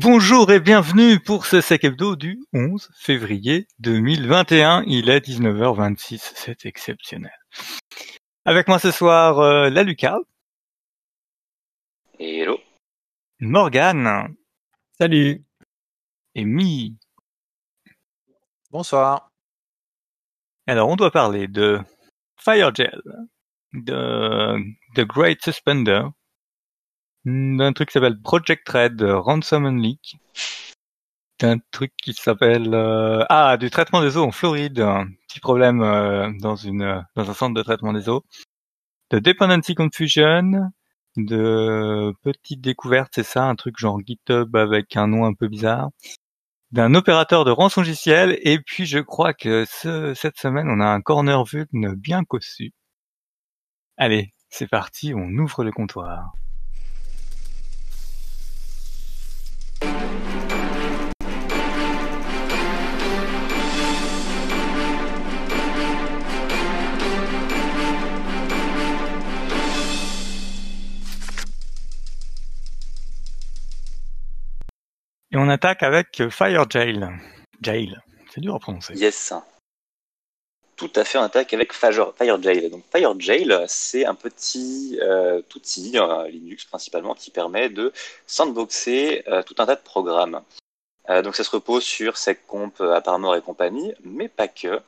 Bonjour et bienvenue pour ce Sec Hebdo du 11 février 2021. Il est 19h26, c'est exceptionnel. Avec moi ce soir, euh, la Lucas. Hello. Morgane. Salut. Et Mi. Bonsoir. Alors, on doit parler de Firegel, de The Great Suspender, d'un truc qui s'appelle Project Red Ransom and Leak, d'un truc qui s'appelle euh, ah du traitement des eaux en Floride, un petit problème euh, dans une dans un centre de traitement des eaux, de Dependency Confusion, de petites découvertes, c'est ça, un truc genre GitHub avec un nom un peu bizarre, d'un opérateur de rançongiciel, et puis je crois que ce, cette semaine on a un corner vuln bien cossu. Allez, c'est parti, on ouvre le comptoir. Et on attaque avec Firejail. Jail. C'est dur à prononcer. Yes. Tout à fait, on attaque avec Fire- Firejail. Donc Firejail, c'est un petit euh, outil, euh, Linux principalement, qui permet de sandboxer euh, tout un tas de programmes. Euh, donc ça se repose sur SecComp, Apparemment et compagnie, mais pas que.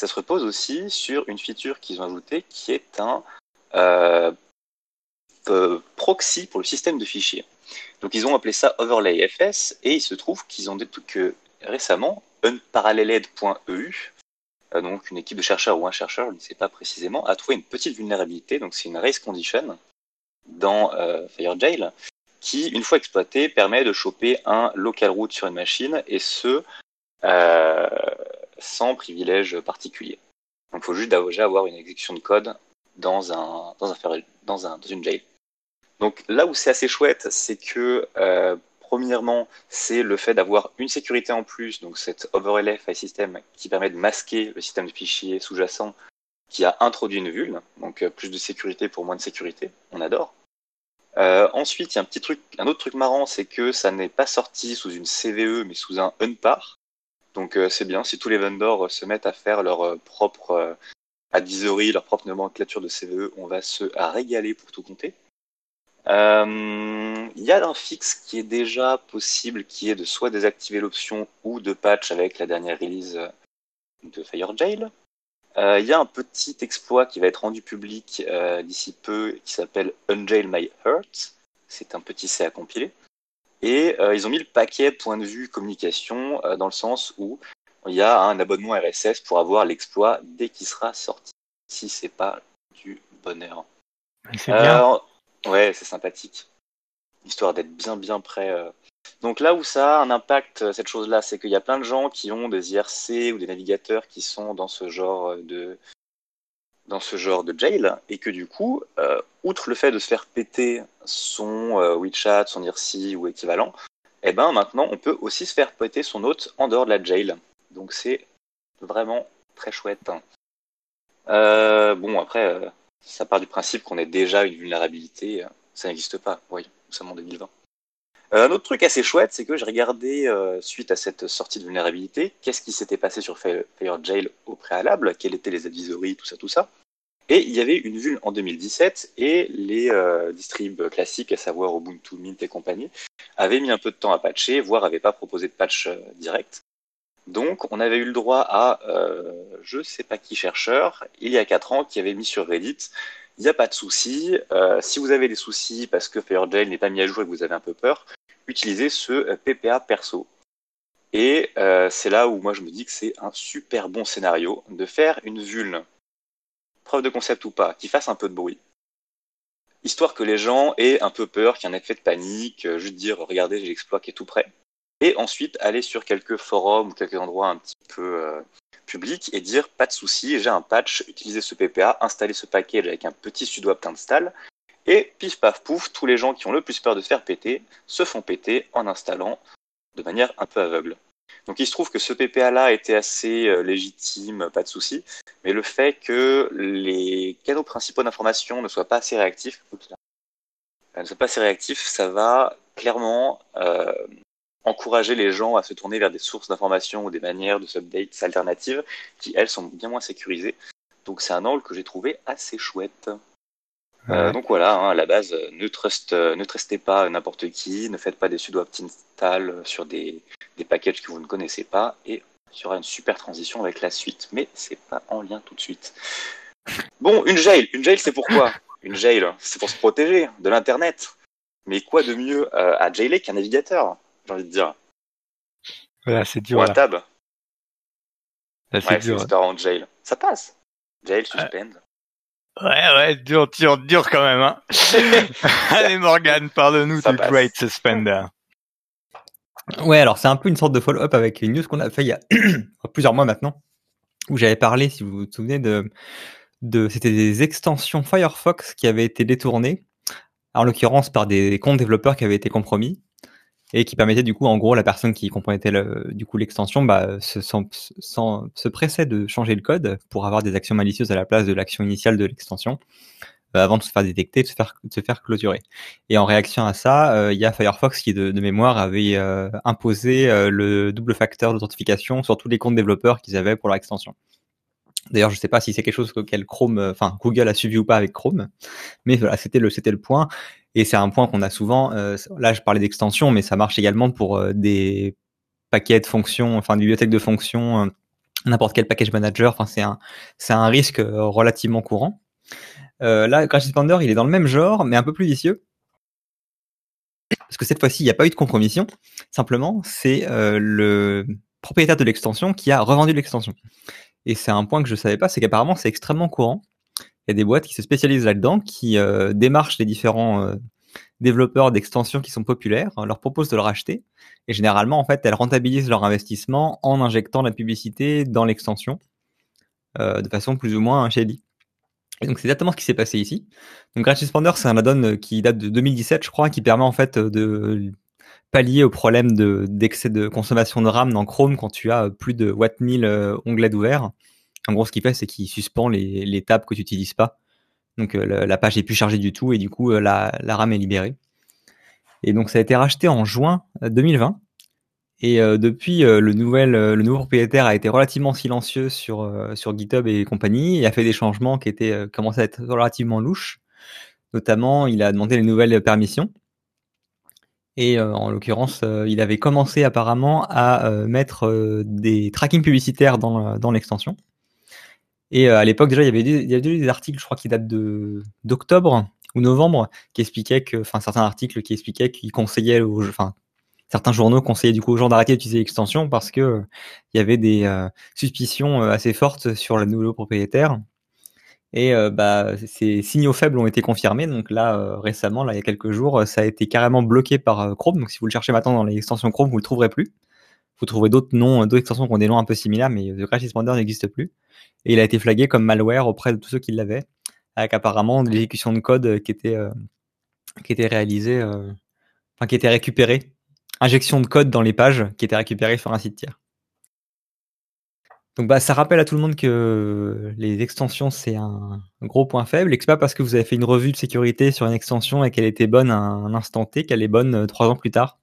Ça se repose aussi sur une feature qu'ils ont ajoutée qui est un euh, euh, proxy pour le système de fichiers. Donc ils ont appelé ça Overlay FS et il se trouve qu'ils ont dit que récemment unparalleled.eu, euh, donc une équipe de chercheurs ou un chercheur, je ne sais pas précisément, a trouvé une petite vulnérabilité, donc c'est une race condition dans euh, Firejail qui, une fois exploitée, permet de choper un local root sur une machine et ce euh, sans privilège particulier. Donc il faut juste déjà avoir une exécution de code dans une jail. Donc là où c'est assez chouette, c'est que euh, premièrement, c'est le fait d'avoir une sécurité en plus, donc cette overlay file system qui permet de masquer le système de fichiers sous-jacent qui a introduit une vulne, donc euh, plus de sécurité pour moins de sécurité, on adore. Euh, ensuite, il y a un petit truc, un autre truc marrant, c'est que ça n'est pas sorti sous une CVE mais sous un unpar. Donc c'est bien si tous les vendors se mettent à faire leur propre advisory, leur propre nomenclature de CVE, on va se régaler pour tout compter. Euh, Il y a un fixe qui est déjà possible, qui est de soit désactiver l'option ou de patch avec la dernière release de Firejail. Euh, Il y a un petit exploit qui va être rendu public euh, d'ici peu qui s'appelle Unjail My Heart. C'est un petit C à compiler. Et euh, ils ont mis le paquet point de vue communication euh, dans le sens où il y a un abonnement RSS pour avoir l'exploit dès qu'il sera sorti. Si c'est pas du bonheur. C'est bien. Euh, ouais, c'est sympathique. Histoire d'être bien bien prêt. euh. Donc là où ça a un impact, euh, cette chose-là, c'est qu'il y a plein de gens qui ont des IRC ou des navigateurs qui sont dans ce genre de dans ce genre de jail et que du coup, euh, outre le fait de se faire péter son euh, WeChat, son IRC ou équivalent, eh ben maintenant on peut aussi se faire péter son hôte en dehors de la jail. Donc c'est vraiment très chouette. Euh, bon après, euh, ça part du principe qu'on ait déjà une vulnérabilité, euh, ça n'existe pas, oui, nous sommes en 2020. Euh, un autre truc assez chouette, c'est que j'ai regardé, euh, suite à cette sortie de vulnérabilité, qu'est-ce qui s'était passé sur Fire- Firejail au préalable, quels étaient les advisories, tout ça, tout ça. Et il y avait une vulne en 2017, et les euh, distribs classiques, à savoir Ubuntu, Mint et compagnie, avaient mis un peu de temps à patcher, voire n'avaient pas proposé de patch direct. Donc, on avait eu le droit à, euh, je sais pas qui chercheur, il y a 4 ans, qui avait mis sur Reddit, il n'y a pas de souci, euh, si vous avez des soucis parce que Firejail n'est pas mis à jour et que vous avez un peu peur, utilisez ce euh, PPA perso. Et euh, c'est là où moi je me dis que c'est un super bon scénario de faire une vulne, preuve de concept ou pas, qui fasse un peu de bruit, histoire que les gens aient un peu peur, qu'il y ait un effet de panique, juste dire regardez j'ai l'exploit qui est tout prêt, et ensuite aller sur quelques forums ou quelques endroits un petit peu euh, publics et dire pas de souci, j'ai un patch, utilisez ce PPA, installez ce package avec un petit sudo apt install, et pif paf pouf, tous les gens qui ont le plus peur de se faire péter se font péter en installant de manière un peu aveugle. Donc il se trouve que ce PPA-là était assez euh, légitime, pas de souci, mais le fait que les canaux principaux d'information ne soient pas assez réactifs, euh, ne soient pas assez réactifs, ça va clairement euh, encourager les gens à se tourner vers des sources d'informations ou des manières de s'update alternatives qui, elles, sont bien moins sécurisées. Donc c'est un angle que j'ai trouvé assez chouette. Euh, donc voilà, hein, à la base, ne, trust, ne trustez pas n'importe qui, ne faites pas des sudo apt install sur des, des packages que vous ne connaissez pas, et il y aura une super transition avec la suite. Mais c'est pas en lien tout de suite. Bon, une jail, une jail c'est pourquoi Une jail, c'est pour se protéger de l'internet. Mais quoi de mieux euh, à jailer qu'un navigateur? J'ai envie de dire. Voilà, c'est dur. Ou un tab. Là, c'est dur. en jail. Ça passe. Jail, suspend. Ouais, ouais, dur, dur, dur quand même, hein. Allez, Morgan, parle-nous du Great Suspender. Ouais, alors c'est un peu une sorte de follow-up avec une news qu'on a fait il y a plusieurs mois maintenant, où j'avais parlé, si vous vous souvenez, de, de c'était des extensions Firefox qui avaient été détournées, en l'occurrence par des comptes développeurs qui avaient été compromis, et qui permettait du coup, en gros, la personne qui comprenait le, du coup l'extension, bah, se, pressait de changer le code pour avoir des actions malicieuses à la place de l'action initiale de l'extension euh, avant de se faire détecter, de se faire, de clôturer. Et en réaction à ça, euh, il y a Firefox qui, de, mémoire, avait euh, imposé le double facteur d'authentification sur tous les comptes développeurs qu'ils avaient pour leur extension. D'ailleurs, je ne sais pas si c'est quelque chose auquel Chrome, enfin Google a suivi ou pas avec Chrome, mais voilà, c'était le point. Et c'est un point qu'on a souvent. Euh, là, je parlais d'extension, mais ça marche également pour euh, des paquets de fonctions, enfin, des bibliothèques de fonctions, euh, n'importe quel package manager. Enfin, c'est un, risque relativement courant. là, Crash Expander, il est dans le même genre, mais un peu plus vicieux. Parce que cette fois-ci, il n'y a pas eu de compromission. Simplement, c'est le propriétaire de l'extension qui a revendu l'extension. Et c'est un point que je savais pas, c'est qu'apparemment, c'est extrêmement courant y a des boîtes qui se spécialisent là-dedans, qui euh, démarchent les différents euh, développeurs d'extensions qui sont populaires, leur proposent de le racheter, et généralement, en fait, elles rentabilisent leur investissement en injectant la publicité dans l'extension, euh, de façon plus ou moins shady. Et donc c'est exactement ce qui s'est passé ici. Donc Crash Expander, c'est un add-on qui date de 2017, je crois, qui permet en fait de pallier au problème d'excès de, consommation de RAM dans Chrome quand tu as plus de watt 1000 onglets d'ouvert. En gros, ce qu'il fait, c'est qu'il suspend les, les tabs que tu n'utilises pas. Donc euh, la, page est plus chargée du tout et du coup euh, la, la, RAM est libérée. Et donc ça a été racheté en juin 2020. Euh, et depuis, le, nouvel, le nouveau propriétaire a été relativement silencieux sur, sur GitHub et compagnie et a fait des changements qui étaient commençaient à être relativement louches. Notamment, il a demandé les nouvelles permissions. Et en l'occurrence, il avait commencé apparemment à mettre des tracking publicitaires dans, dans l'extension. Et euh, à l'époque, déjà, il y avait des, des articles, je crois, qui datent de d'octobre ou novembre, qui expliquaient que, enfin, certains articles qui expliquaient qu'ils conseillaient aux, enfin, certains journaux conseillaient du coup aux gens d'arrêter d'utiliser l'extension parce que euh, il y avait des euh, suspicions assez fortes sur le nouveau propriétaire. Et bah, ces signaux faibles ont été confirmés. Donc là, récemment, là, il y a quelques jours, ça a été carrément bloqué par Chrome. Donc si vous le cherchez maintenant dans les extensions Chrome, vous le trouverez plus. Vous trouverez d'autres noms, d'autres extensions qui ont des noms un peu similaires, mais The Crash Expander n'existe plus et il a été flagué comme malware auprès de tous ceux qui l'avaient, avec apparemment l'exécution de code qui était euh, qui était réalisée, euh, enfin qui était récupérée, injection de code dans les pages qui était récupérée sur un site tiers. Donc bah ça rappelle à tout le monde que les extensions c'est un, gros point faible et que c'est pas parce que vous avez fait une revue de sécurité sur une extension et qu'elle était bonne à un instant T qu'elle est bonne euh, trois ans plus tard.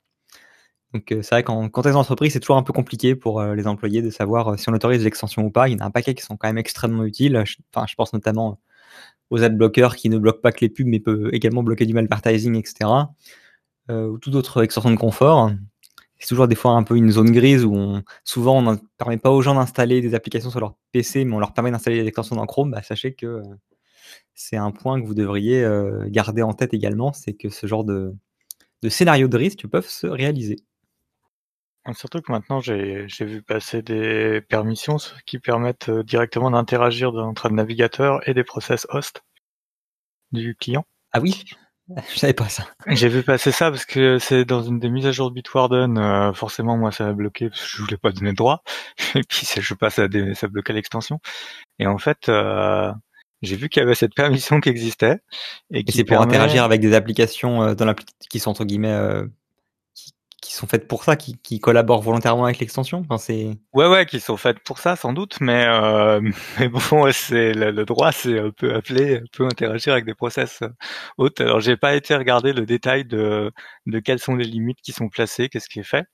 Donc euh, c'est vrai qu'en contexte d'entreprise, c'est toujours un peu compliqué pour euh, les employés de savoir si on autorise l'extension ou pas. Il y en a un paquet qui sont quand même extrêmement utiles. Enfin, je pense notamment aux adblockers qui ne bloquent pas que les pubs, mais peuvent également bloquer du malvertising, etc. ou toute autre extension de confort. C'est toujours des fois un peu une zone grise où on, souvent on ne permet pas aux gens d'installer des applications sur leur PC, mais on leur permet d'installer des extensions dans Chrome. Bah, sachez que c'est un point que vous devriez garder en tête également, c'est que ce genre de, de scénario de risque peuvent se réaliser. Surtout que maintenant j'ai vu passer des permissions qui permettent euh, directement d'interagir entre le navigateur et des process host du client. Ah oui? Je savais pas ça. J'ai vu passer ça parce que c'est dans une des mises à jour de Bitwarden. Euh, forcément, moi, ça a bloqué parce que je voulais pas donner de droit. Et puis, je passe à des, ça bloquait l'extension. Et en fait, euh, j'ai vu qu'il y avait cette permission qui existait. Et, et c'est pour interagir avec des applications dans qui sont entre guillemets qui sont faites pour ça, qui, qui collaborent volontairement avec l'extension? Enfin, c'est ouais, ouais, qui sont faites pour ça, sans doute, mais euh, mais bon, c'est le, droit, c'est un peu appelé, peut interagir avec des process autres. Alors, j'ai pas été regarder le détail de de quelles sont les limites qui sont placées, qu'est-ce qui est fait.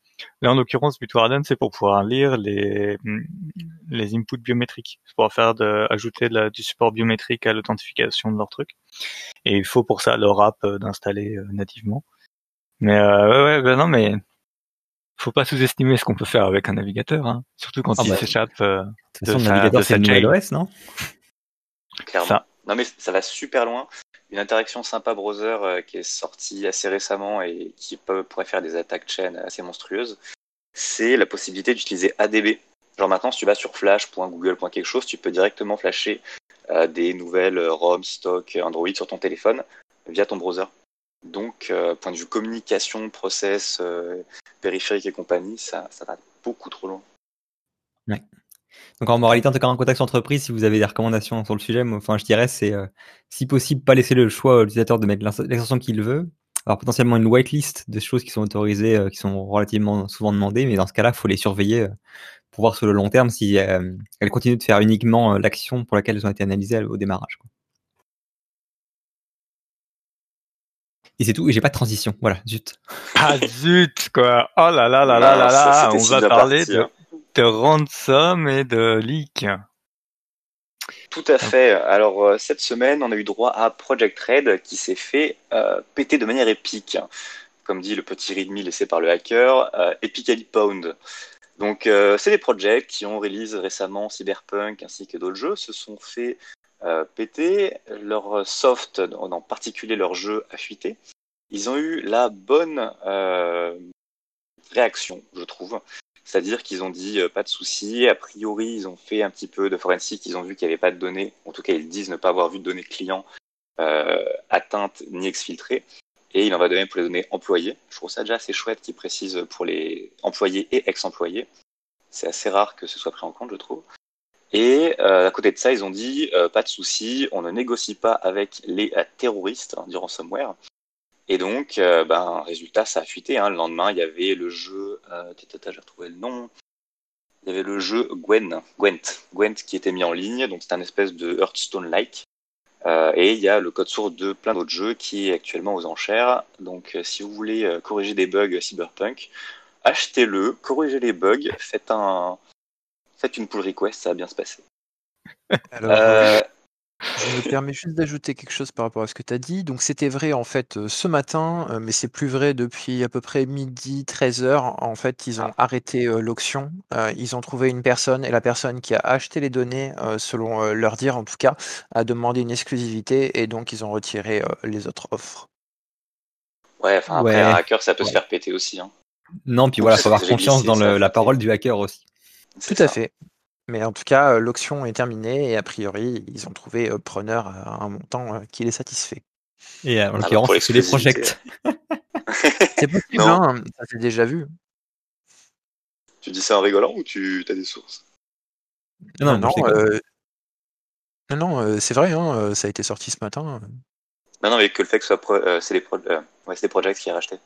Là, en l'occurrence, Bitwarden, c'est pour pouvoir lire les, les inputs biométriques. Pour faire de, ajouter la, du support biométrique à l'authentification de leur truc. Et il faut pour ça leur app euh, d'installer euh, nativement. Mais euh, ouais, ouais, ben non, mais faut pas sous-estimer ce qu'on peut faire avec un navigateur, hein. surtout quand Ah il bah, s'échappe euh, De toute de façon, le sa- navigateur, de c'est le. OS, non? Clairement. Ça. Non mais ça va super loin. Une interaction sympa browser euh, qui est sortie assez récemment et qui peut, pourrait faire des attaques chaînes assez monstrueuses, c'est la possibilité d'utiliser ADB. Genre maintenant, si tu vas sur flash.google. quelque chose, tu peux directement flasher euh, des nouvelles euh, ROM, stock, Android sur ton téléphone via ton browser. Donc, euh, point de vue communication, process, euh, périphérique et compagnie, ça, ça va beaucoup trop loin. Donc en moralité, en tout cas, en contexte entreprise, si vous avez des recommandations sur le sujet, enfin, je dirais, c'est euh, si possible, pas laisser le choix à l'utilisateur de mettre l'ex- l'extension qu'il veut. Alors potentiellement une whitelist de choses qui sont autorisées, euh, qui sont relativement souvent demandées, mais dans ce cas-là, il faut les surveiller euh, pour voir sur le long terme si euh, elles continuent de faire uniquement l'action pour laquelle elles ont été analysées au démarrage. quoi. Et c'est tout, et j'ai pas de transition. Voilà, zut. Ah zut quoi Oh là là là là là Mince, là c'était On va parler de, hein. de ransom et de leak. Tout à fait. Alors euh, cette semaine, on a eu droit à Project Red qui s'est fait euh, péter de manière épique. Comme dit le petit readme laissé par le hacker, euh, Epically Pound. Donc euh, c'est des projects qui ont release récemment Cyberpunk ainsi que d'autres jeux se sont fait euh, péter. Leur soft, en particulier leur jeu, a fuité. Ils ont eu la bonne euh, réaction, je trouve. C'est-à-dire qu'ils ont dit euh, pas de souci. A priori, ils ont fait un petit peu de forensic. Ils ont vu qu'il n'y avait pas de données. En tout cas, ils disent ne pas avoir vu de données clients euh, atteintes ni exfiltrées. Et il en va de même pour les données employées. Je trouve ça déjà assez chouette qu'ils précisent pour les employés et ex-employés. C'est assez rare que ce soit pris en compte, je trouve. Et euh, à côté de ça, ils ont dit euh, pas de souci, on ne négocie pas avec les euh, terroristes hein, du ransomware. Et donc, euh, ben, résultat, ça a fuité. Hein. Le lendemain, il y avait le jeu, euh, tata, j'ai retrouvé le nom. Il y avait le jeu Gwen, Gwent, Gwent qui était mis en ligne. Donc, c'est un espèce de Hearthstone-like. Euh, et il y a le code source de plein d'autres jeux qui est actuellement aux enchères. Donc, euh, si vous voulez euh, corriger des bugs Cyberpunk, achetez-le, corrigez les bugs, faites un, faites une pull request, ça va bien se passer. Alors, Euh, Je me permets juste d'ajouter quelque chose par rapport à ce que tu as dit. Donc c'était vrai en fait euh, ce matin, euh, mais c'est plus vrai depuis à peu près midi, 13h. En fait, ils ont arrêté euh, l'auction. Euh, ils ont trouvé une personne et la personne qui a acheté les données, euh, selon euh, leur dire en tout cas, a demandé une exclusivité et donc ils ont retiré euh, les autres offres. ouais, enfin après Ouais. un hacker, ça peut se faire péter aussi. Hein. Non, puis voilà, Ça, faut avoir confiance glissé, dans le- la parole du hacker aussi. Tout à fait. Mais en tout cas, euh, l'auction est terminée et a priori, ils ont trouvé euh, preneur à un montant euh, qui les satisfait. Et euh, en l'occurrence, c'est les projects. C'est possible, Non. hein, ça s'est déjà vu. Tu dis ça en rigolant ou tu as des sources? Non, non, non, euh, non, non, euh, c'est vrai, hein, euh, ça a été sorti ce matin. Non, non, mais que le fait que ce soit pro- euh, c'est les, pro- euh, ouais, c'est les projects qui a racheté.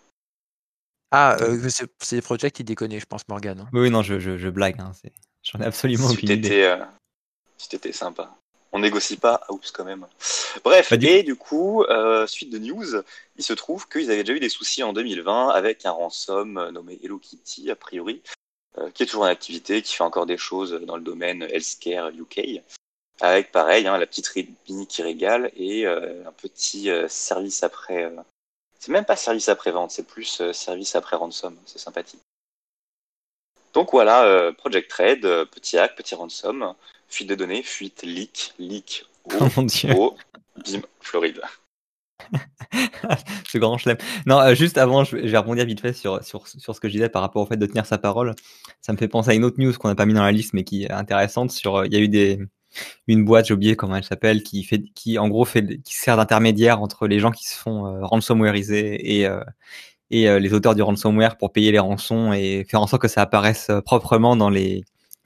Ah, euh, c'est des projets qui déconnaient, je pense, Morgan. hein. Oui, non, je, je, je blague. Hein, c'est- J'en ai absolument Si aucune idée. euh, si t'étais sympa. On négocie pas, ah, oups quand même. Bref, Bah, du et du coup, euh, suite de news, il se trouve qu'ils avaient déjà eu des soucis en 2020 avec un ransom euh, nommé Hello Kitty, a priori, euh, qui est toujours en activité, qui fait encore des choses dans le domaine healthcare UK, avec pareil, hein, la petite Redmi qui régale et euh, un petit euh, service après. euh, C'est même pas service après vente, c'est plus euh, service après ransom, c'est sympathique. Donc voilà, euh, Project Red, euh, petit hack, petit ransom, fuite de données, fuite leak, leak, Oh mon dieu, au, bim, Floride. ce grand chelem. Non, euh, juste avant, je vais rebondir vite fait sur, sur, sur ce que je disais par rapport au fait de tenir sa parole. Ça me fait penser à une autre news qu'on n'a pas mis dans la liste, mais qui est intéressante. Sur, il y a eu des, une boîte, j'ai oublié comment elle s'appelle, qui fait, qui en gros fait, qui sert d'intermédiaire entre les gens qui se font ransomwareiser et et euh, les auteurs du ransomware pour payer les rançons et faire en sorte que ça apparaisse euh, proprement dans les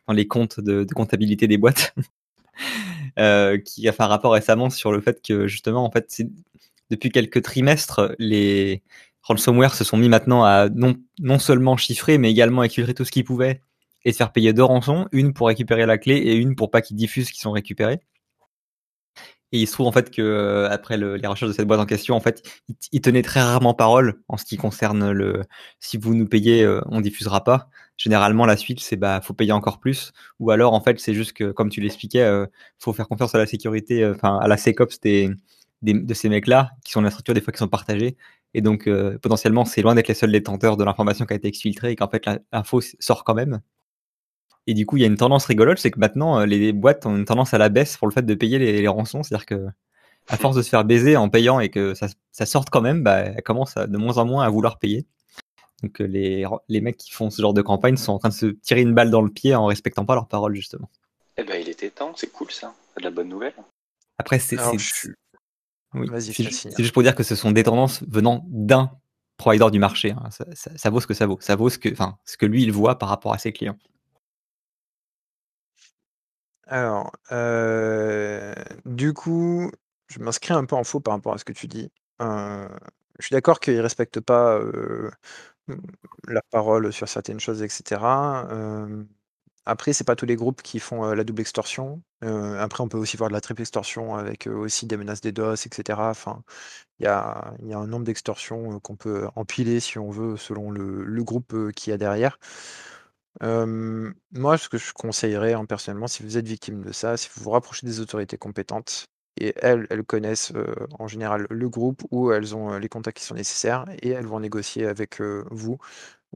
dans les comptes de, de comptabilité des boîtes. euh, qui a fait un rapport récemment sur le fait que justement, en fait, depuis quelques trimestres, les ransomware se sont mis maintenant à non, non seulement chiffrer, mais également exfiltrer tout ce qu'ils pouvaient et se faire payer deux rançons, une pour récupérer la clé et une pour pas qu'ils diffusent qu'ils sont récupérés. Et il se trouve en fait que euh, après le, les recherches de cette boîte en question, en fait, il, il, tenait très rarement parole en ce qui concerne le si vous nous payez, euh, on diffusera pas. Généralement, la suite c'est bah faut payer encore plus, ou alors en fait c'est juste que comme tu l'expliquais, euh, faut faire confiance à la sécurité, euh, enfin à la SecOps des, des, de ces mecs-là qui sont dans la structure des fois qui sont partagés. Et donc potentiellement c'est loin d'être les seuls détenteurs de l'information qui a été exfiltrée et qu'en fait l'info sort quand même. Et du coup, il y a une tendance rigolote, c'est que maintenant, euh, les boîtes ont une tendance à la baisse pour le fait de payer les, les rançons. C'est-à-dire que, à force de se faire baiser en payant et que ça, ça sorte quand même, bah, elles commencent à, de moins en moins à vouloir payer. Donc euh, les, les mecs qui font ce genre de campagne sont en train de se tirer une balle dans le pied en respectant pas leurs paroles, justement. Eh ben, il était temps, c'est cool ça. C'est de la bonne nouvelle. Après, c'est je- oui, Vas-y, c'est juste pour dire que ce sont des tendances venant d'un provider du marché. hein. Ça, ça- ça vaut ce que ça vaut. Ça vaut ce que, enfin, ce que lui il voit par rapport à ses clients. Alors, euh, du coup, je m'inscris un peu en faux par rapport à ce que tu dis. Euh, je suis d'accord qu'ils respectent pas euh, la parole sur certaines choses, etc. Euh, après, c'est pas tous les groupes qui font la double extorsion. Après, on peut aussi voir de la triple extorsion avec aussi des menaces DDoS, etc. Enfin, il y a, un nombre d'extorsions qu'on peut empiler si on veut, selon le, le groupe euh, qu'il y a derrière. Moi, ce que je conseillerais hein, personnellement, si vous êtes victime de ça, c'est vous vous rapprochez des autorités compétentes. Et elles, connaissent en général le groupe ou elles ont les contacts qui sont nécessaires et elles vont négocier avec vous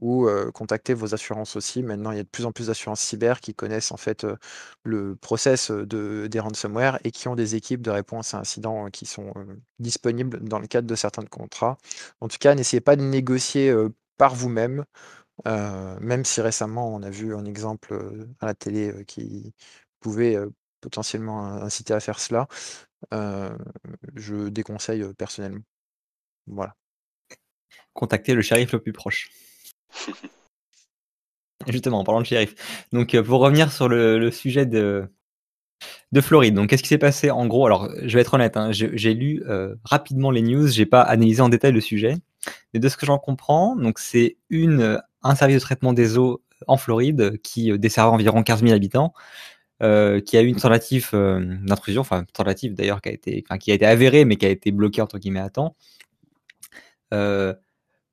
ou contacter vos assurances aussi. Maintenant, il y a de plus en plus d'assurances cyber qui connaissent en fait le process de, des ransomware et qui ont des équipes de réponse à incidents qui sont disponibles dans le cadre de certains contrats. En tout cas, n'essayez pas de négocier par vous-même. Euh, même si récemment on a vu un exemple euh, à la télé euh, qui pouvait potentiellement in- inciter à faire cela, je déconseille personnellement. Voilà. Contacter le shérif le plus proche. Justement, en parlant de shérif. Donc, pour revenir sur le, le sujet de, de Floride. Donc, qu'est-ce qui s'est passé? En gros Alors, je vais être honnête, hein, j'ai lu euh, rapidement les news, j'ai pas analysé en détail le sujet, mais de ce que j'en comprends, donc c'est une un service de traitement des eaux en Floride qui euh, dessert environ 15 000 habitants, euh, qui a eu une tentative euh, d'intrusion, enfin tentative d'ailleurs qui a été, qui a été avérée, mais qui a été bloquée entre guillemets à temps.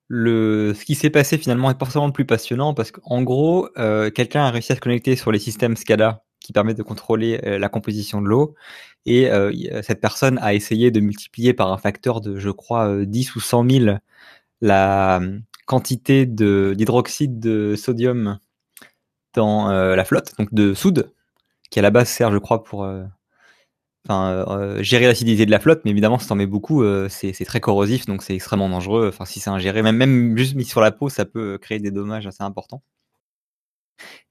Le, ce qui s'est passé finalement est forcément le plus passionnant parce qu'en gros, quelqu'un a réussi à se connecter sur les systèmes SCADA qui permettent de contrôler la composition de l'eau et cette personne a essayé de multiplier par un facteur de, je crois, euh, 10 ou 100 000 la quantité de d'hydroxyde de sodium dans euh, la flotte, donc de soude, qui à la base sert, je crois, pour euh, euh, gérer l'acidité de la flotte, mais évidemment, si t'en mets beaucoup, euh, c'est très corrosif, donc c'est extrêmement dangereux. Enfin, si c'est ingéré, même, même juste mis sur la peau, ça peut créer des dommages assez importants.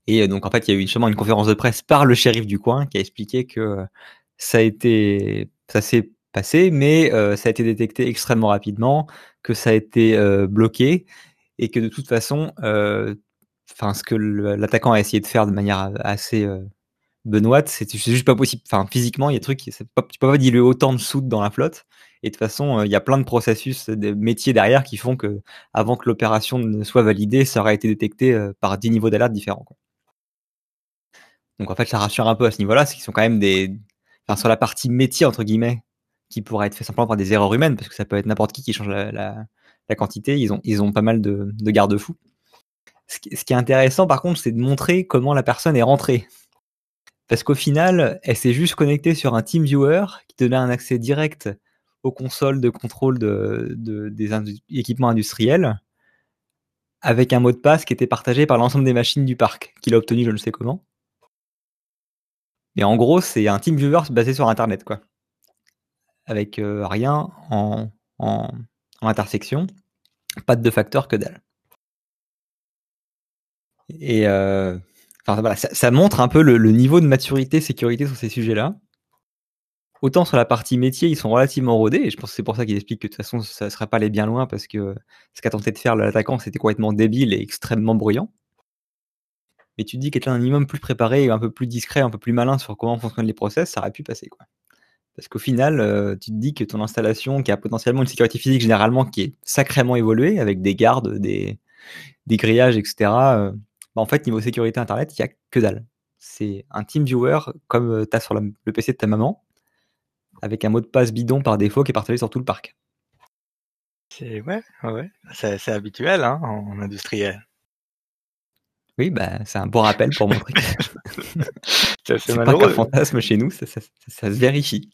Et donc, en fait, il y a eu justement une conférence de presse par le shérif du coin qui a expliqué que ça a été, ça s'est passé, mais euh, ça a été détecté extrêmement rapidement, que ça a été euh, bloqué et que de toute façon, euh, enfin, ce que l'attaquant a essayé de faire de manière assez benoîte, c'est juste pas possible. Enfin, physiquement, il y a des trucs, tu peux pas diluer autant de soude dans la flotte. Et de toute façon, il y a plein de processus, des métiers derrière qui font que, avant que l'opération ne soit validée, ça aurait été détecté par 10 niveaux d'alerte différents. Donc en fait, ça rassure un peu à ce niveau-là, c'est qu'ils sont quand même des, enfin, sur la partie métier entre guillemets, qui pourrait être fait simplement par des erreurs humaines, parce que ça peut être n'importe qui qui change la, la, quantité. Ils ont, ils ont pas mal de, de garde-fous. Ce qui, est intéressant, par contre, c'est de montrer comment la personne est rentrée. Parce qu'au final, elle s'est juste connectée sur un TeamViewer qui donnait un accès direct aux consoles de contrôle de, de- des équipements industriels avec un mot de passe qui était partagé par l'ensemble des machines du parc, qu'il a obtenu je ne sais comment. Mais en gros, c'est un TeamViewer basé sur Internet, quoi. Avec euh, rien en, en, intersection, pas de deux facteurs que dalle. Et euh, enfin, voilà, ça, montre un peu le, niveau de maturité sécurité sur ces sujets-là. Autant sur la partie métier, ils sont relativement rodés, et je pense que c'est pour ça qu'ils expliquent que de toute façon, ça ne serait pas aller bien loin, parce que ce qu'a tenté de faire l'attaquant, c'était complètement débile et extrêmement bruyant. Mais tu te dis quelqu'un un minimum plus préparé, un peu plus discret, un peu plus malin sur comment fonctionnent les process, ça aurait pu passer, quoi. Parce qu'au final, euh, tu te dis que ton installation, qui a potentiellement une sécurité physique généralement qui est sacrément évoluée, avec des gardes, des, des grillages, etc., euh, bah, en fait, niveau sécurité Internet, il n'y a que dalle. C'est un TeamViewer comme tu as sur la- le PC de ta maman, avec un mot de passe bidon par défaut qui est partagé sur tout le parc. C'est ouais, ouais, c'est habituel hein, en industriel. Oui, bah, c'est un bon rappel pour montrer que C'est pas qu'un fantasme chez nous, ça, ça- ça- ça se vérifie.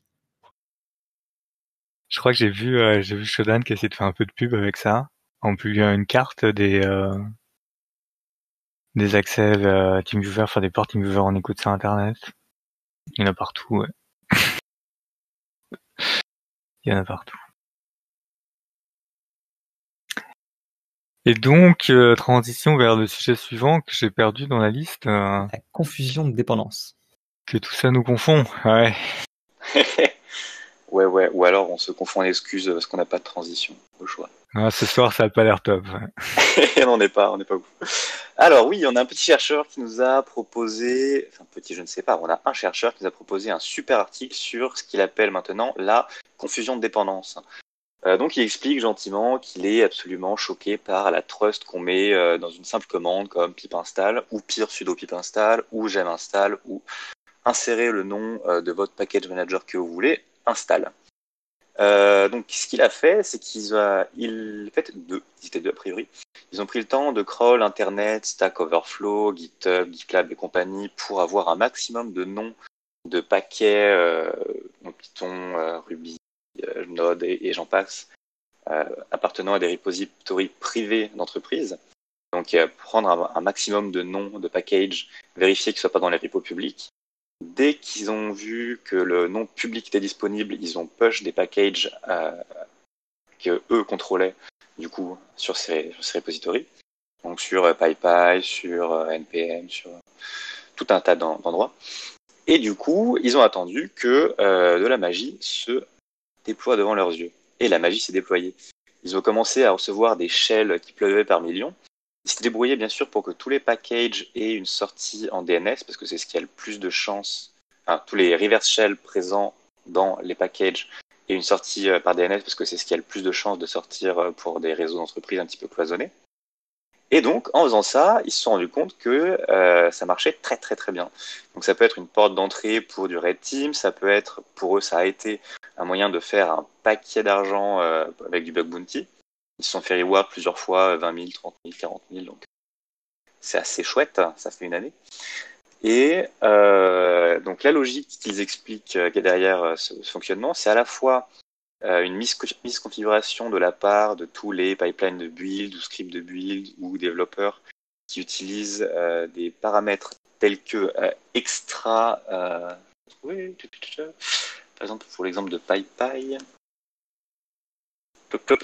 Je crois que j'ai vu, euh, j'ai vu Shodan qui essaie de faire un peu de pub avec ça, en publiant une carte des euh, des accès euh, TeamViewer, enfin des ports TeamViewer en écoute sur Internet. Il y en a partout, ouais. Il y en a partout. Et donc, euh, transition vers le sujet suivant que j'ai perdu dans la liste, euh, La confusion de dépendance. que tout ça nous confond. Ouais. ouais, ouais. Ou alors on se confond en excuses parce qu'on n'a pas de transition au choix. Ah, ce soir, ça a pas l'air top. ouais. on n'est pas, on n'est pas beaucoup. Alors oui, on a un petit chercheur qui nous a proposé, enfin petit, je ne sais pas, on a un chercheur qui nous a proposé un super article sur ce qu'il appelle maintenant la confusion de dépendance. Euh, donc il explique gentiment qu'il est absolument choqué par la trust qu'on met euh, dans une simple commande comme pip install ou pire sudo pip install ou gem install ou insérer le nom euh, de votre package manager que vous voulez, install. Euh, donc ce qu'il a fait, c'est qu'il a, il, en fait deux, ils étaient deux a priori. Ils ont pris le temps de crawl Internet, Stack Overflow, GitHub, GitLab et compagnie pour avoir un maximum de noms de paquets, euh, Python, euh, Ruby, euh, Node et, j'en passe, appartenant à des repositories privés d'entreprise. Donc prendre un, un maximum de noms de packages, vérifier qu'ils ne soient pas dans les repos publics. Dès qu'ils ont vu que le nom public était disponible, ils ont push des packages euh, que eux contrôlaient du coup sur ces, sur ces repositories. Donc sur euh, PyPy, sur euh, NPM, sur tout un tas d'en- d'endroits. Et du coup, ils ont attendu que de la magie se déploie devant leurs yeux. Et la magie s'est déployée. Ils ont commencé à recevoir des shells qui pleuvaient par millions. Ils s'étaient débrouillés bien sûr pour que tous les packages aient une sortie en DNS parce que c'est ce qui a le plus de chances. Enfin, tous les reverse shells présents dans les packages aient une sortie euh, par DNS parce que c'est ce qui a le plus de chances de sortir euh, pour des réseaux d'entreprises un petit peu cloisonnés. Et donc, en faisant ça, ils se sont rendus compte que euh, ça marchait très très très bien. Donc ça peut être une porte d'entrée pour du Red Team, ça peut être, pour eux, ça a été un moyen de faire un paquet d'argent avec du bug bounty. Ils se sont fait reward plusieurs fois, 20 000, 30 000, 40 000, donc c'est assez chouette, ça fait une année. Et euh, donc la logique qu'ils expliquent euh, derrière euh, ce, fonctionnement, c'est à la fois euh, une mise, mise configuration de la part de tous les pipelines de build ou scripts de build ou développeurs qui utilisent euh, des paramètres tels que extra, par exemple pour l'exemple de PyPy,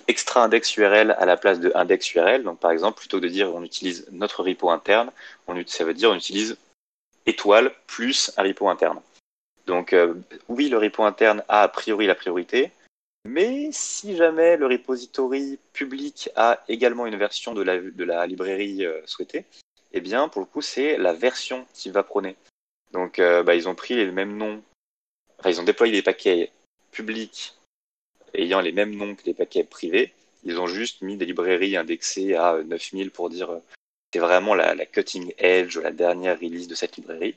Extra index URL à la place de index URL. Donc par exemple, plutôt de dire on utilise notre repo interne, ça veut dire on utilise étoile plus un repo interne. Donc euh, oui, le repo interne a a priori la priorité, mais si jamais le repository public a également une version de la, de la librairie euh, souhaitée, eh bien pour le coup c'est la version qui va prôner. Donc euh, bah, ils ont pris les mêmes noms, enfin ils ont déployé des paquets publics ayant les mêmes noms que les paquets privés. Ils ont juste mis des librairies indexées à euh, 9000 pour dire euh, c'est vraiment la, cutting edge, la dernière release de cette librairie.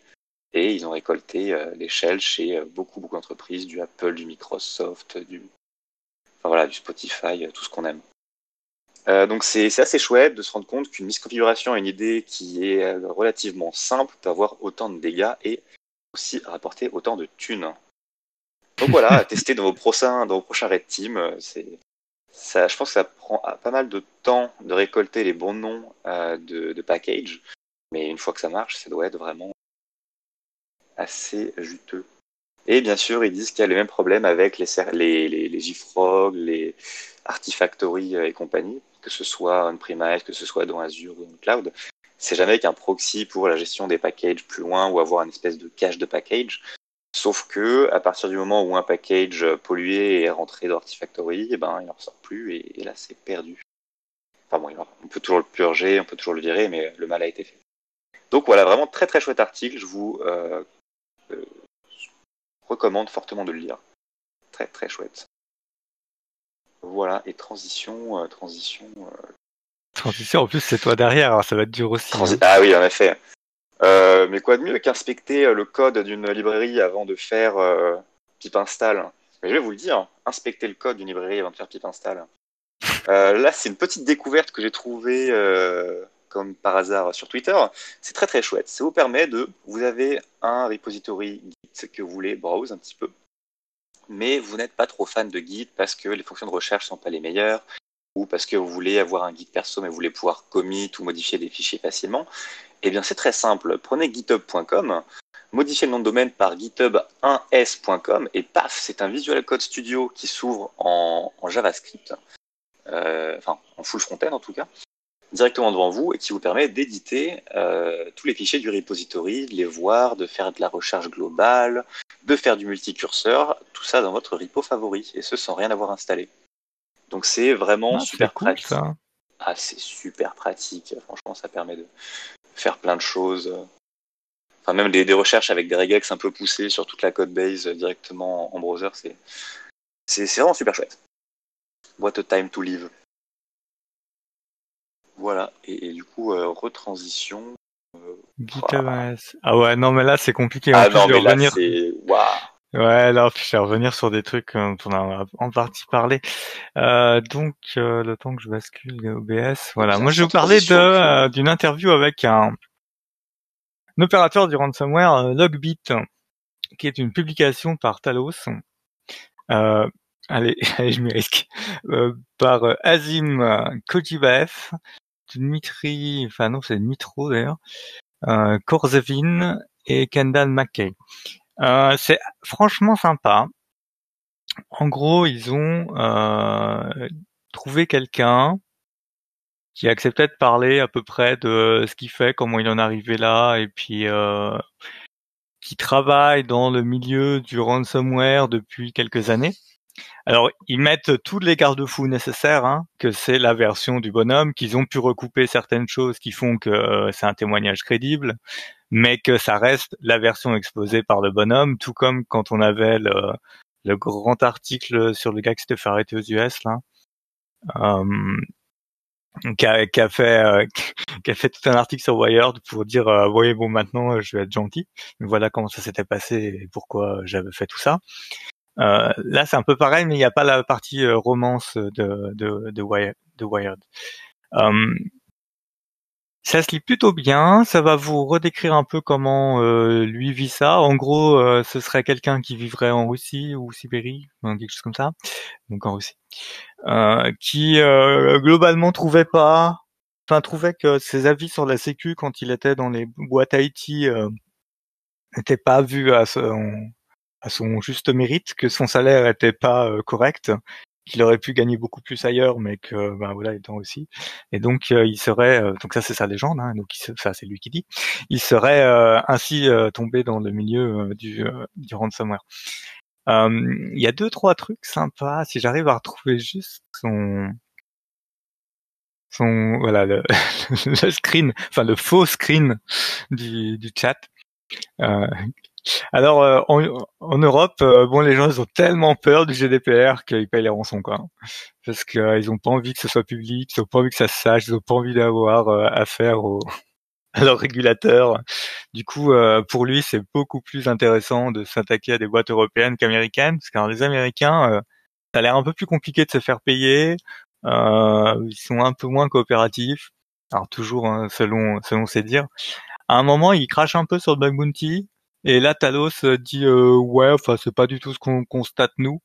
Et ils ont récolté euh, les shells chez euh, beaucoup, beaucoup d'entreprises, du Apple, du Microsoft, du, enfin, voilà, du Spotify, euh, tout ce qu'on aime. Euh, donc c'est assez chouette de se rendre compte qu'une misconfiguration à une idée qui est euh, relativement simple peut avoir autant de dégâts et aussi rapporter autant de thunes. Donc voilà, à tester dans vos prochains, dans vos prochains Red Team, euh, ça, je pense que ça prend ah, pas mal de temps de récolter les bons noms euh, de, de package, mais une fois que ça marche, ça doit être vraiment assez juteux. Et bien sûr, ils disent qu'il y a le même problème avec les, les, les, les les Artifactory euh, et compagnie, que ce soit on-premise, que ce soit dans Azure ou dans cloud. C'est jamais qu'un proxy pour la gestion des packages plus loin ou avoir une espèce de cache de package. Sauf que à partir du moment où un package pollué est rentré dans Artifactory, eh ben, il n'en ressort plus et, et là c'est perdu. Enfin bon, on peut toujours le purger, on peut toujours le virer, mais le mal a été fait. Donc voilà, vraiment très très chouette article. Je vous euh, euh, recommande fortement de le lire. Très très chouette. Voilà, et transition, euh, transition, Transition, en plus, c'est toi derrière, alors ça va être dur aussi. transi- hein. Ah oui, en effet. Euh, mais quoi de mieux qu'inspecter euh, le code d'une librairie avant de faire euh, pip install? Mais je vais vous le dire, inspectez le code d'une librairie avant de faire pip install. Euh, là, c'est une petite découverte que j'ai trouvée euh, comme par hasard sur Twitter. C'est très très chouette. Ça vous permet de, vous avez un repository Git que vous voulez browse un petit peu, mais vous n'êtes pas trop fan de Git parce que les fonctions de recherche sont pas les meilleures parce que vous voulez avoir un Git perso mais vous voulez pouvoir commit ou modifier des fichiers facilement. Eh bien, c'est très simple. Prenez github.com, modifiez le nom de domaine par github1s.com et paf, c'est un Visual Code Studio qui s'ouvre en, en JavaScript, euh, enfin en full front-end en tout cas, directement devant vous et qui vous permet d'éditer euh, tous les fichiers du repository, de les voir, de faire de la recherche globale, de faire du multicurseur, tout ça dans votre repo favori et ce sans rien avoir installé. Donc c'est vraiment Ah, super cool, pratique. ça. Ah, c'est super pratique. Franchement, ça permet de faire plein de choses. Enfin, même des, des recherches avec des regex un peu poussées sur toute la code base euh, directement en browser, c'est c'est vraiment super chouette. What a time to live. Voilà. Et, et du coup, euh, retransition. GitHub AS. Ah ouais, non, mais là, c'est compliqué. En Ah plus, non, mais là, revenir. c'est waouh. Ouais, là, je vais revenir sur des trucs dont on a en partie parlé. Euh, donc, euh, le temps que je bascule OBS, voilà. Moi, je vais vous parler de euh, d'une interview avec un, un opérateur du ransomware, euh, Logbit, qui est une publication par Talos. Euh, allez, allez, je m'y risque. Euh, par Azim Kojibaev, Dmitri, enfin non, c'est Dmitro d'ailleurs, euh, Korzevin et Kendall McKay. Euh, c'est franchement sympa. En gros, ils ont euh, trouvé quelqu'un qui acceptait de parler à peu près de ce qu'il fait, comment il en est arrivé là, et puis euh, qui travaille dans le milieu du ransomware depuis quelques années. Alors, ils mettent tous les garde-fous nécessaires, hein, que c'est la version du bonhomme, qu'ils ont pu recouper certaines choses qui font que c'est un témoignage crédible, mais que ça reste la version exposée par le bonhomme, tout comme quand on avait le, le grand article sur le gars qui s'était fait arrêter aux US, là, euh, qui, a, fait euh, fait tout un article sur Wired pour dire, euh, voyez, bon, maintenant, je vais être gentil, voilà comment ça s'était passé et pourquoi j'avais fait tout ça. Euh, là, c'est un peu pareil, mais il n'y a pas la partie euh, romance de, de, Wired. Ça se lit plutôt bien. Ça va vous redécrire un peu comment euh, lui vit ça. En gros, euh, ce serait quelqu'un qui vivrait en Russie ou Sibérie, quelque chose comme ça. Donc en Russie, euh, qui euh, globalement trouvait pas, enfin trouvait que ses avis sur la Sécu quand il était dans les boîtes Haïti n'étaient pas vus à son à son juste mérite, que son salaire était pas correct, qu'il aurait pu gagner beaucoup plus ailleurs, mais que ben voilà, étant aussi. Et donc euh, il serait, euh, donc ça c'est sa légende, hein, donc ça c'est lui qui dit, il serait euh, ainsi tombé dans le milieu du, du ransomware. Il y a deux trois trucs sympas. Si j'arrive à retrouver juste son son voilà le, screen, enfin le faux screen du, du chat. Alors euh, en, en Europe, euh, bon les gens ils ont tellement peur du GDPR qu'ils payent les rançons quoi, parce qu'ils euh, ils ont pas envie que ce soit public, ils ont pas envie que ça se sache, ils ont pas envie d'avoir euh, affaire au à leur régulateur. Du coup, euh, pour lui, c'est beaucoup plus intéressant de s'attaquer à des boîtes européennes qu'américaines, parce que les Américains, euh, ça a l'air un peu plus compliqué de se faire payer. Ils sont un peu moins coopératifs. Alors toujours hein, selon selon ses dires. À un moment, il crache un peu sur le bug bounty, et là, Talos euh, dit euh, ouais, enfin c'est pas du tout ce qu'on constate nous.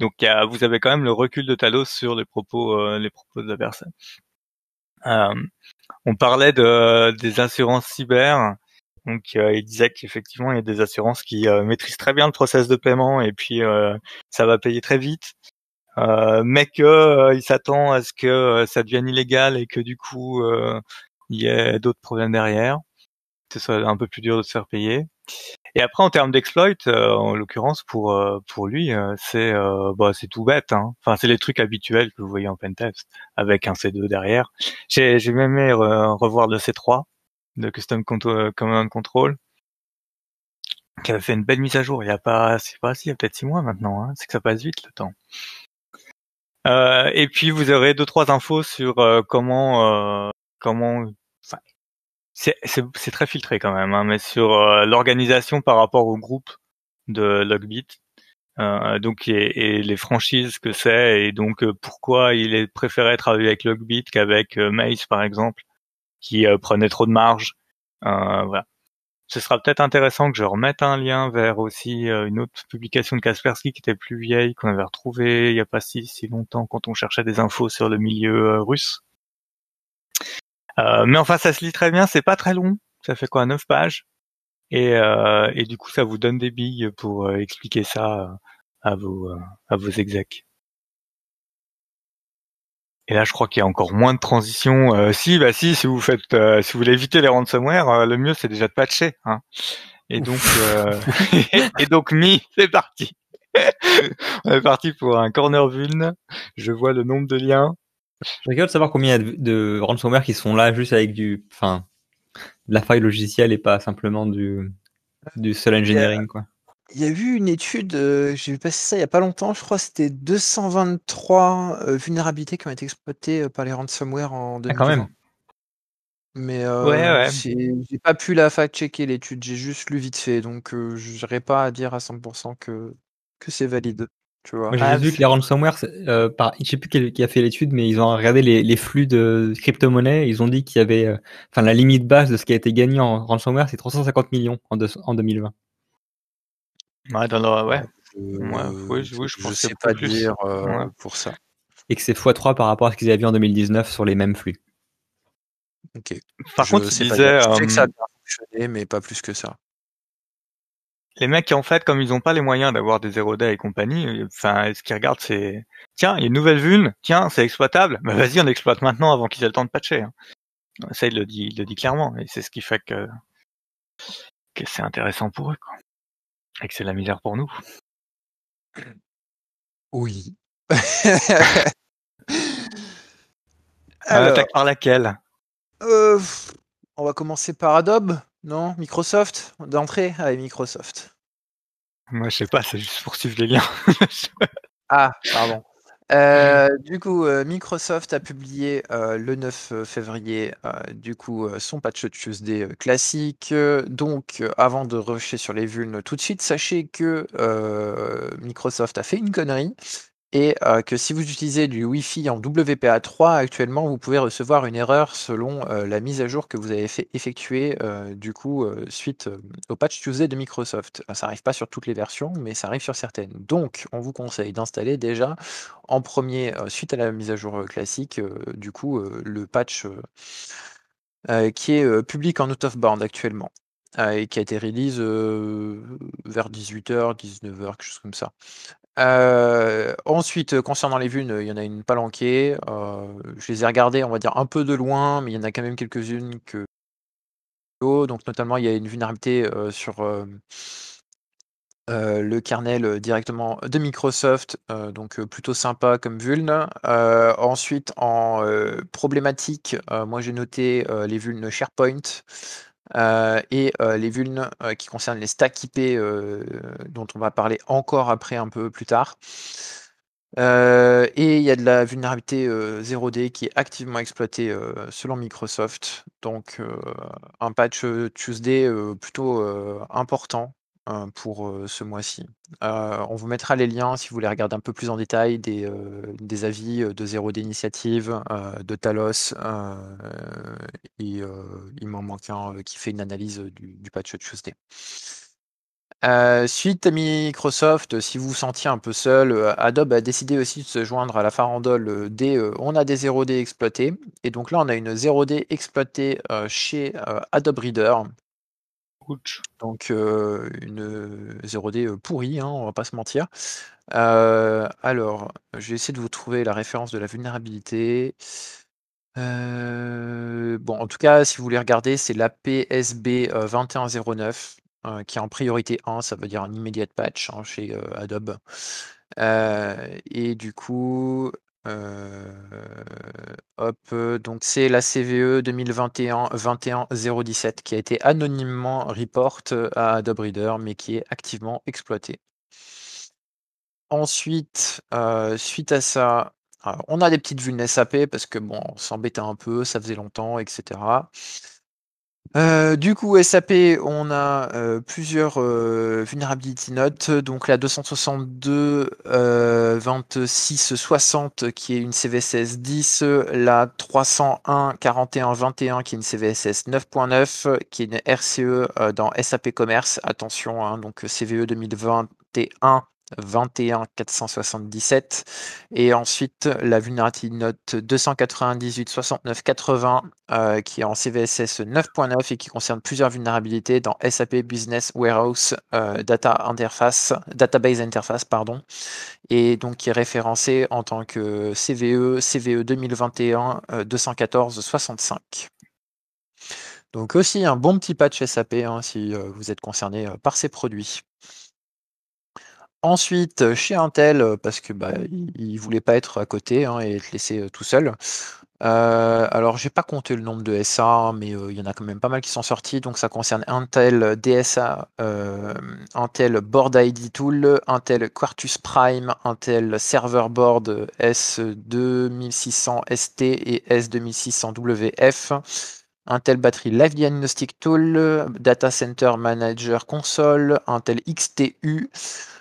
Donc vous avez quand même le recul de Talos sur les propos euh, les propos de la personne. Euh, on parlait de des assurances cyber. Donc euh, il disait qu'effectivement il y a des assurances qui euh, maîtrisent très bien le process de paiement et puis euh, ça va payer très vite. Mais que il s'attend à ce que ça devienne illégal et que du coup il y ait d'autres problèmes derrière, que ce soit un peu plus dur de se faire payer. Et après en termes d'exploit, euh, en l'occurrence pour euh, pour lui, euh, c'est euh, bah c'est tout bête. Hein. Enfin c'est les trucs habituels que vous voyez en pentest avec un C2 derrière. J'ai j'ai même aimé re- revoir le C3 de Custom Control, Command Control qui avait fait une belle mise à jour. Il y a pas, c'est pas si, il y a peut-être six mois maintenant. Hein. C'est que ça passe vite le temps. Euh, et puis vous aurez deux trois infos sur euh, comment euh, comment c'est très filtré quand même hein, mais sur euh, l'organisation par rapport au groupe de Logbit Euh, donc et, les franchises que c'est et donc euh, pourquoi il est préféré travailler avec Logbit qu'avec euh, Mace par exemple qui prenait trop de marge voilà. Ce sera peut-être intéressant que je remette un lien vers aussi une autre publication de Kaspersky qui était plus vieille qu'on avait retrouvée il y a pas si si longtemps quand on cherchait des infos sur le milieu russe mais enfin ça se lit très bien c'est pas très long ça fait quoi neuf pages? Et, euh, et du coup ça vous donne des billes pour euh, expliquer ça euh, à vos à vos execs. Et là, je crois qu'il y a encore moins de transition. si, bah si, si vous faites, si vous voulez éviter les ransomware, le mieux c'est déjà de patcher. Hein. Et donc, et donc, mi, c'est parti. On est parti pour un corner vuln. Je vois le nombre de liens. Je rigole de savoir combien il y a de, de ransomware qui sont là juste avec du, enfin, la faille logicielle et pas simplement du, du seul engineering. Quoi. Il y a eu une étude, euh, j'ai vu passer ça il y a pas longtemps, je crois que c'était 223 euh, vulnérabilités qui ont été exploitées euh, par les ransomware en 2020. Ah, quand même. Mais ouais, j'ai pas pu la fact-checker l'étude, j'ai juste lu vite fait, donc je n'aurais pas à dire à 100% que, que c'est valide j'ai ah, vu que les ransomware, euh, par, je sais plus qui a fait l'étude, mais ils ont regardé les, les flux de crypto-monnaies. Ils ont dit qu'il y avait, euh, enfin, la limite base de ce qui a été gagné en ransomware, c'est 350 millions en, en 2020. Ouais, dans le, ouais. oui, je, pense sais pas dire euh, pour ça. Et que c'est x3 par rapport à ce qu'ils avaient vu en 2019 sur les mêmes flux. Ok. Par contre, ils disaient, je sais que ça a bien fonctionné, mais pas plus que ça les mecs, en fait, comme ils n'ont pas les moyens d'avoir des zero day et compagnie, enfin, ce qu'ils regardent, c'est tiens, il y a une nouvelle vulne, tiens, c'est exploitable, bah vas-y, on exploite maintenant avant qu'ils aient le temps de patcher. Hein. Ça, il le dit, il le dit clairement, et c'est ce qui fait que que c'est intéressant pour eux, quoi. et que c'est la misère pour nous. Oui. Alors, attaque par laquelle? Euh, On va commencer par Adobe. Non, Microsoft D'entrée avec Microsoft. Moi, je sais pas, c'est juste pour suivre les liens. ah, pardon. Euh, du coup, euh, Microsoft a publié euh, le 9 février du coup son patch Tuesday classique. Donc, avant de rusher sur les vulnes tout de suite, sachez que Microsoft a fait une connerie et que si vous utilisez du Wi-Fi en WPA3 actuellement, vous pouvez recevoir une erreur selon la mise à jour que vous avez fait effectuer du coup suite au patch Tuesday de Microsoft. Ça n'arrive pas sur toutes les versions, mais ça arrive sur certaines. Donc, on vous conseille d'installer déjà en premier, suite à la mise à jour classique, du coup le patch qui est public en out of bound actuellement. et qui a été release vers 18h, 19h, quelque chose comme ça. Euh, ensuite, concernant les vues, il y en a une palanquée. Euh, je les ai regardées, on va dire, un peu de loin, mais il y en a quand même quelques-unes que donc notamment, il y a une vulnérabilité euh, sur le kernel directement de Microsoft, donc plutôt sympa comme vuln. ensuite, en problématique, moi j'ai noté les vulnes SharePoint. Euh, et euh, les vulnes euh, qui concernent les stacks IP dont on va parler encore après un peu plus tard. et il y a de la vulnérabilité 0D qui est activement exploitée selon Microsoft. Donc un patch Tuesday plutôt important Hein, pour ce mois-ci. on vous mettra les liens si vous voulez regarder un peu plus en détail des, avis de Zéro d'initiative, de Talos, et il m'en manque un qui fait une analyse du, patch Tuesday. suite à Microsoft, si vous vous sentiez un peu seul, Adobe a décidé aussi de se joindre à la farandole des on a des 0D exploités. Et donc là, on a une 0D exploitée chez Adobe Reader. Donc une 0D pourrie, hein, on va pas se mentir. alors, je vais essayer de vous trouver la référence de la vulnérabilité. bon, en tout cas, si vous voulez regarder, c'est la PSB 2109 qui est en priorité 1, ça veut dire un immediate patch hein, chez Adobe. et du coup, euh, hop, donc c'est la CVE 2021-21-017 qui a été anonymement report à Adobe Reader, mais qui est activement exploité. Ensuite, euh, suite à ça, on a des petites vulnes SAP parce que bon, on s'embêtait un peu, ça faisait longtemps, etc. Euh, du coup, SAP, on a euh, plusieurs euh, vulnerability notes. Donc la 262 26 60 qui est une CVSS 10, la 301 41 21 qui est une CVSS 9.9, qui est une RCE dans SAP Commerce. Attention, hein, donc CVE 2021 21 477 et ensuite la vulnerability note 298 69 80 qui est en CVSS 9.9 et qui concerne plusieurs vulnérabilités dans SAP Business Warehouse euh, Data Interface Database Interface pardon et donc qui est référencé en tant que CVE CVE 2021 214 65 donc aussi un bon petit patch SAP hein, si euh, vous êtes concerné euh, par ces produits. Ensuite, chez Intel, parce que bah, il, voulait pas être à côté hein, et être laissé tout seul. Euh, alors, j'ai pas compté le nombre de SA, hein, mais il y en a quand même pas mal qui sont sortis. Donc, ça concerne Intel DSA, Intel Board ID Tool, Intel Quartus Prime, Intel Server Board S2600 ST et S2600 WF. Intel Battery Live Diagnostic Tool, Data Center Manager Console, Intel XTU, euh,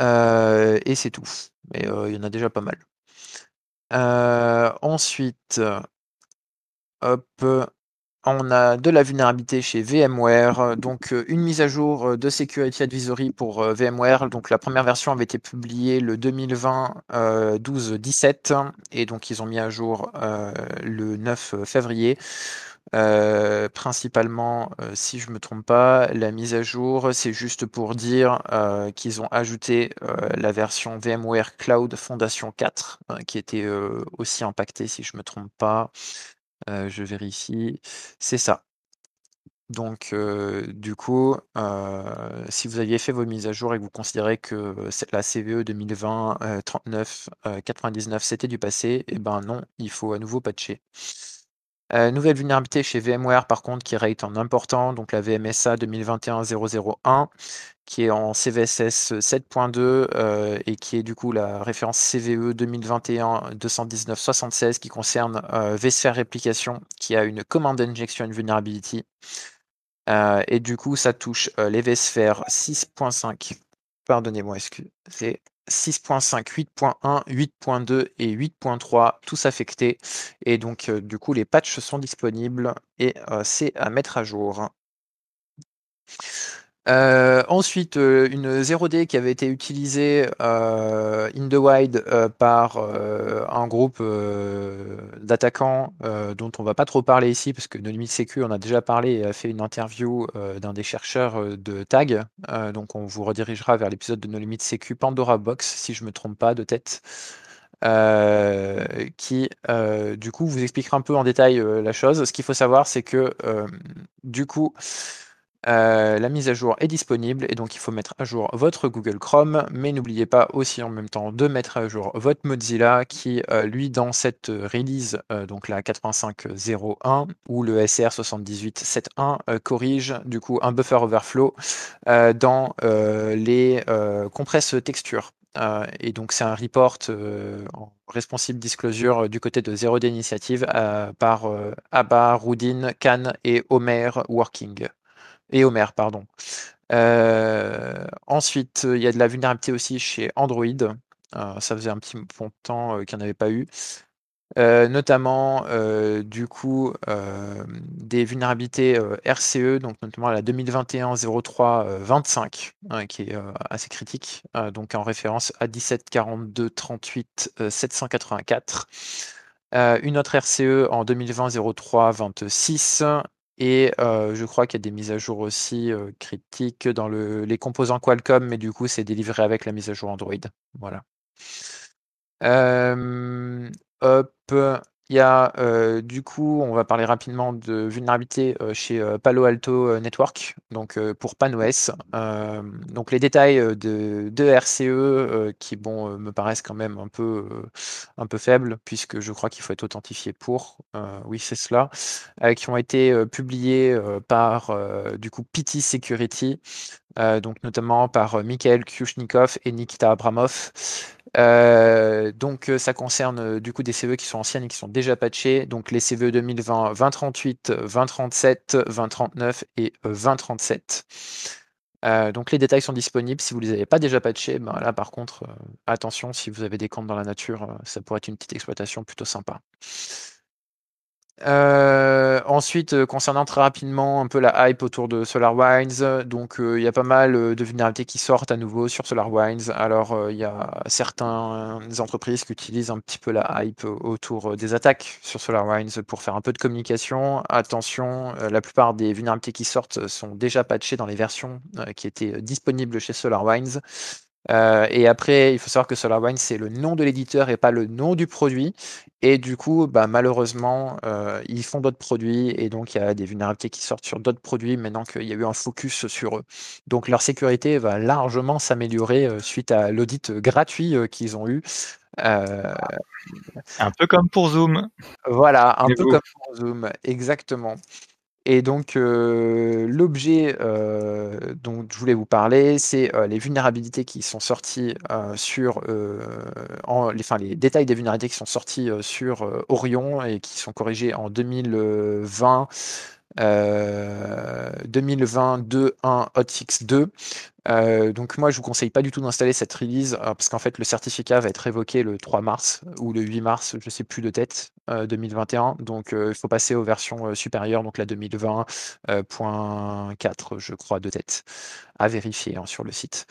et c'est tout. Mais euh, il y en a déjà pas mal. Euh, ensuite, on a de la vulnérabilité chez VMware, donc une mise à jour de Security Advisory pour VMware. Donc la première version avait été publiée le 2020 12-17 et donc ils ont mis à jour le 9 février. Euh, principalement, euh, si je me trompe pas, la mise à jour, c'est juste pour dire euh, qu'ils ont ajouté la version VMware Cloud Foundation 4, hein, qui était aussi impactée, si je me trompe pas. je vérifie. C'est ça. Donc, du coup, si vous aviez fait vos mises à jour et que vous considérez que la CVE 2020 39 99 c'était du passé, eh ben non, il faut à nouveau patcher. Euh, nouvelle vulnérabilité chez VMware par contre qui rate en important, donc la VMSA 2021-001 qui est en CVSS 7.2 euh, et qui est du coup la référence CVE 2021-219-76 qui concerne euh, vSphere Replication qui a une command injection vulnerability. et du coup ça touche les vSphere 6.5 pardonnez-moi, excusez, 6.5, 8.1, 8.2 et 8.3, tous affectés. Et donc, euh, du coup, les patchs sont disponibles et euh, c'est à mettre à jour. Euh, ensuite, une 0D qui avait été utilisée in the wild par un groupe d'attaquants dont on va pas trop parler ici parce que No Limit Sécu on a déjà parlé et a fait une interview d'un des chercheurs de Tag. donc on vous redirigera vers l'épisode de No Limit Sécu Pandora Box si je me trompe pas de tête. qui du coup vous expliquera un peu en détail la chose. Ce qu'il faut savoir, c'est que du coup, euh, la mise à jour est disponible et donc il faut mettre à jour votre Google Chrome, mais n'oubliez pas aussi en même temps de mettre à jour votre Mozilla qui, euh, lui, dans cette release, euh, donc la 85.01 ou le SR 78.7.1, corrige du coup un buffer overflow dans les compresses textures. et donc c'est un report en responsive disclosure du côté de Zero Day Initiative par Abba, Rudin, Khan et Homer Working et Homer, pardon. Euh, ensuite, il y a de la vulnérabilité aussi chez Android. Euh, ça faisait un petit bon temps euh, qu'il n'y en avait pas eu. notamment du coup des vulnérabilités RCE, donc notamment la 2021 03 25, qui est assez critique, donc en référence à 17 42 38 784. une autre RCE en 2020 03 26 et je crois qu'il y a des mises à jour aussi critiques dans le, les composants Qualcomm, mais du coup, c'est délivré avec la mise à jour Android. Voilà. hop. Il y a du coup, on va parler rapidement de vulnérabilité chez Palo Alto Network, donc pour PanOS. donc les détails de, de RCE qui bon me paraissent quand même un peu un peu faibles puisque je crois qu'il faut être authentifié pour. oui, c'est cela, qui ont été publiés par du coup PT Security. donc notamment par Mikhail Kushnikov et Nikita Abramov. Euh, donc ça concerne euh, du coup des CVE qui sont anciennes et qui sont déjà patchées. Donc les CVE 2020 2038, 2037, 2039 et 2037. Euh, donc les détails sont disponibles. Si vous ne les avez pas déjà patchés, ben là par contre, attention, si vous avez des comptes dans la nature, ça pourrait être une petite exploitation plutôt sympa. Euh, ensuite, euh, concernant très rapidement un peu la hype autour de SolarWinds, donc euh, il y a pas mal de vulnérabilités qui sortent à nouveau sur SolarWinds. Alors il y a certaines entreprises qui utilisent un petit peu la hype autour des attaques sur SolarWinds pour faire un peu de communication. Attention, la plupart des vulnérabilités qui sortent sont déjà patchées dans les versions qui étaient disponibles chez SolarWinds. Euh, et après, il faut savoir que SolarWinds, c'est le nom de l'éditeur et pas le nom du produit. Et du coup, bah, malheureusement, euh, ils font d'autres produits et donc il y a des vulnérabilités qui sortent sur d'autres produits maintenant qu'il y a eu un focus sur eux. Donc leur sécurité va largement s'améliorer euh, suite à l'audit gratuit qu'ils ont eu. Un peu comme pour Zoom. Voilà, un peu comme pour Zoom, exactement. Et donc, euh, l'objet euh, dont je voulais vous parler, c'est euh, les vulnérabilités qui sont sorties sur, en, les, enfin, les détails des vulnérabilités qui sont sorties sur Orion et qui sont corrigées en 2020. 2022.1 hotfix 2. Euh, donc moi je vous conseille pas du tout d'installer cette release parce qu'en fait le certificat va être révoqué le 3 mars ou le 8 mars, je sais plus de tête, 2021. Donc il faut passer aux versions supérieures, donc la 2020.4 je crois de tête, à vérifier hein, sur le site.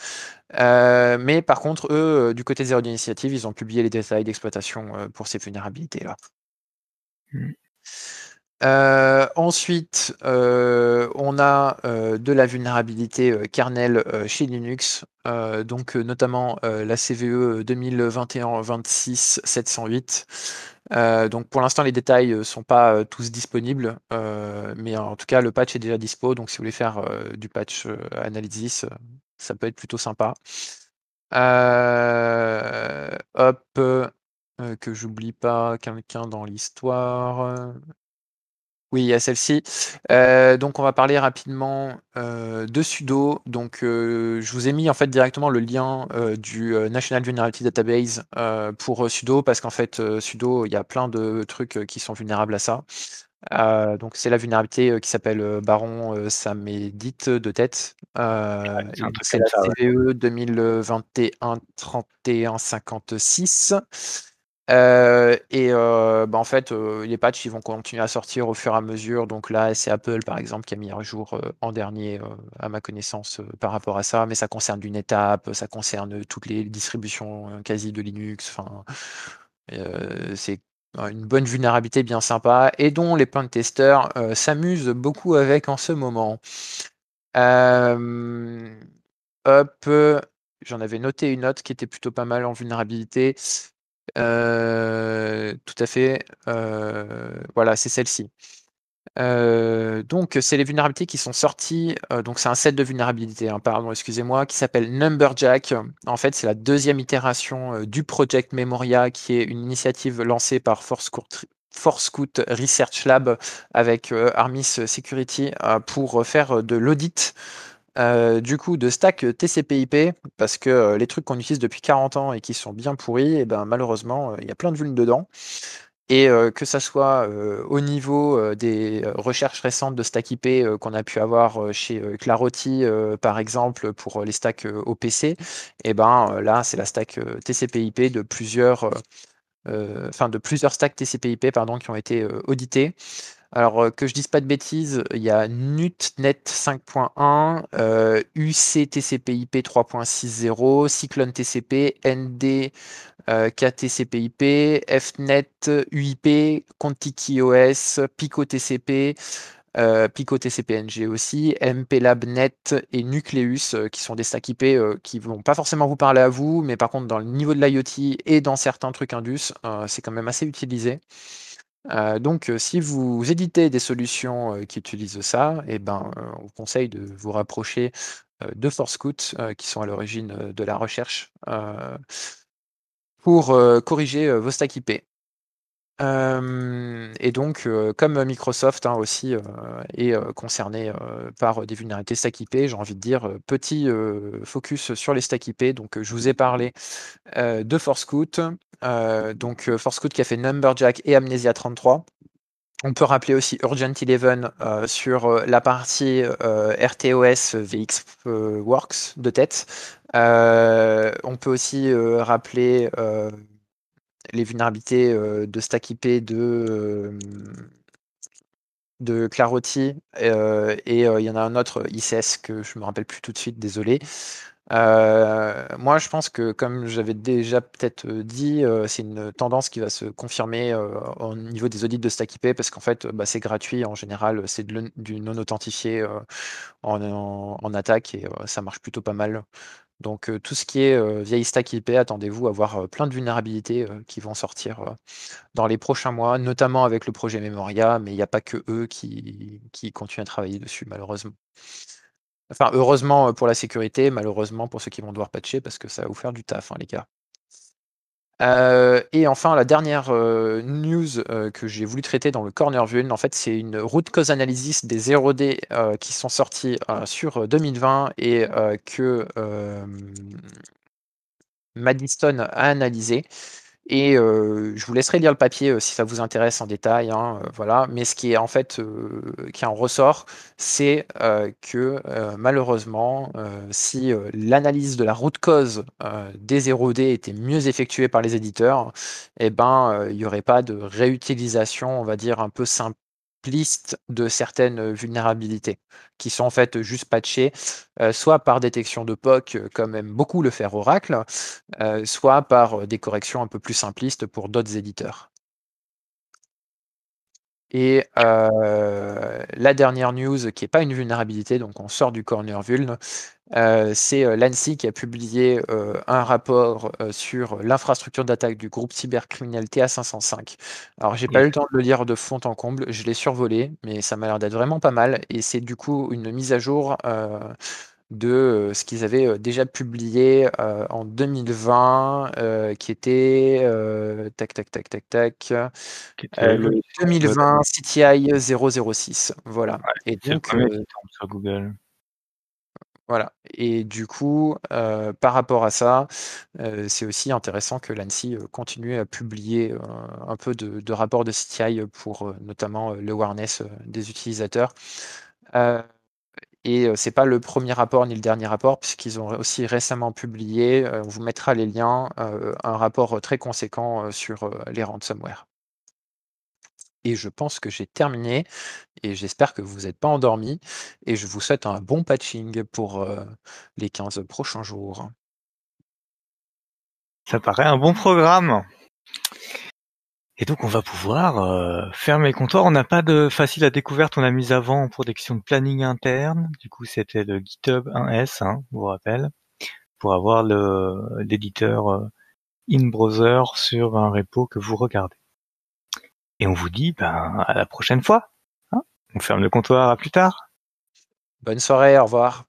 mais par contre eux du côté zéro d'initiative ils ont publié les détails d'exploitation pour ces vulnérabilités là. Mmh. Euh, ensuite, euh, on a euh, de la vulnérabilité kernel chez Linux, donc notamment la CVE 2021-26-708. donc pour l'instant, les détails ne sont pas tous disponibles, mais en tout cas, le patch est déjà dispo. Donc si vous voulez faire du patch analysis, ça peut être plutôt sympa. hop, que j'oublie pas quelqu'un dans l'histoire. Oui, il y a celle-ci. Euh, donc, on va parler rapidement euh, de sudo. Donc, euh, je vous ai mis en fait directement le lien du National Vulnerability Database pour sudo parce qu'en fait, sudo, il y a plein de trucs qui sont vulnérables à ça. donc, c'est la vulnérabilité qui s'appelle Baron Samedit de tête. c'est la CVE 2021 31 56. Euh, et euh, bah, en fait, euh, les patchs ils vont continuer à sortir au fur et à mesure. Donc là, c'est Apple par exemple qui a mis un jour en dernier, à ma connaissance, par rapport à ça. Mais ça concerne d'une étape, ça concerne toutes les distributions quasi de Linux. Enfin, c'est une bonne vulnérabilité bien sympa et dont les de testeurs s'amusent beaucoup avec en ce moment. hop, j'en avais noté une autre qui était plutôt pas mal en vulnérabilité. Tout à fait. Voilà, c'est celle-ci. Donc, c'est les vulnérabilités qui sont sorties. donc, c'est un set de vulnérabilités, hein, pardon, excusez-moi, qui s'appelle Numberjack. En fait, c'est la deuxième itération du Project Memoria, qui est une initiative lancée par Forcecout Research Lab avec Armis Security pour faire de l'audit euh, du coup, de stack TCP/IP, parce que euh, les trucs qu'on utilise depuis 40 ans et qui sont bien pourris, et eh ben malheureusement, euh, il y a plein de vulnes dedans. Et que ça soit au niveau des recherches récentes de stack IP qu'on a pu avoir chez Claroty, par exemple, pour les stacks OPC, et eh ben là, c'est la stack TCP/IP de plusieurs, enfin de plusieurs stacks TCP/IP pardon, qui ont été audités. Alors, euh, que je dise pas de bêtises, il y a NUTNet 5.1, euh, UCTCP/IP 3.60, Cyclone TCP, ND euh, KTCP/IP, FNet, UIP, ContikiOS, Pico TCP, euh, aussi, MPLabNet et Nucleus, qui sont des stacks IP qui vont pas forcément vous parler à vous, mais par contre dans le niveau de l'IoT et dans certains trucs Indus, c'est quand même assez utilisé. Euh, donc, euh, si vous éditez des solutions euh, qui utilisent ça, eh ben, on vous conseille de vous rapprocher de ForceCout, qui sont à l'origine de la recherche, pour corriger vos stacks IP. Euh, et donc, euh, comme Microsoft hein, aussi euh, est concerné par des vulnérabilités stack IP, j'ai envie de dire petit focus sur les stack IP. Donc, je vous ai parlé de ForceCout. donc, ForceCout qui a fait Numberjack et Amnesia 33. On peut rappeler aussi Urgent Eleven sur la partie RTOS VXWorks de tête. on peut aussi rappeler les vulnérabilités de stack IP de, de et il y en a un autre ICS que je me rappelle plus tout de suite, désolé. moi, je pense que, comme j'avais déjà peut-être dit, c'est une tendance qui va se confirmer au niveau des audits de stack IP parce qu'en fait, bah, c'est gratuit en général, c'est du non authentifié en, attaque et ça marche plutôt pas mal. Donc tout ce qui est vieille stack IP, attendez-vous à voir plein de vulnérabilités qui vont sortir dans les prochains mois, notamment avec le projet Memoria, mais il n'y a pas que eux qui, continuent à travailler dessus, malheureusement. Enfin, heureusement pour la sécurité, malheureusement pour ceux qui vont devoir patcher, parce que ça va vous faire du taf, hein, les gars. Euh, et enfin, la dernière euh, news euh, que j'ai voulu traiter dans le Corner View, en fait, c'est une root cause analysis des 0D qui sont sortis sur 2020 et que Madison a analysé. Et je vous laisserai lire le papier si ça vous intéresse en détail. Hein, voilà. Mais ce qui est en fait qui en ressort, c'est que malheureusement, si l'analyse de la route cause des 0D était mieux effectuée par les éditeurs, eh ben il n'y aurait pas de réutilisation, on va dire, un peu simple liste de certaines vulnérabilités qui sont en fait juste patchées, soit par détection de POC, comme aime beaucoup le faire Oracle, soit par des corrections un peu plus simplistes pour d'autres éditeurs. Et la dernière news, qui n'est pas une vulnérabilité, donc on sort du corner vuln, c'est l'ANSI qui a publié un rapport sur l'infrastructure d'attaque du groupe cybercriminel TA505. Alors j'ai pas eu le temps de le lire de fond en comble, je l'ai survolé, mais ça m'a l'air d'être vraiment pas mal, et c'est du coup une mise à jour de ce qu'ils avaient déjà publié en 2020, qui était tac tac tac tac tac le 2020 CTI 006. Voilà. et donc sur Google. Voilà. Et du coup, par rapport à ça, c'est aussi intéressant que l'ANSI continue à publier un peu de, rapports de CTI pour notamment l'awareness des utilisateurs. Et c'est pas le premier rapport ni le dernier rapport, puisqu'ils ont aussi récemment publié, on vous mettra les liens, un rapport très conséquent sur les ransomware. Et je pense que j'ai terminé, et j'espère que vous n'êtes pas endormis, et je vous souhaite un bon patching pour les 15 prochains jours. Ça paraît un bon programme. Et donc on va pouvoir euh, fermer le comptoir. On n'a pas de facile à découverte, on a mis avant en protection de planning interne. Du coup c'était le GitHub 1S, hein, je vous rappelle, pour avoir l'éditeur euh, in browser sur un repo que vous regardez. Et on vous dit ben à la prochaine fois. Hein on ferme le comptoir, à plus tard. Bonne soirée, au revoir.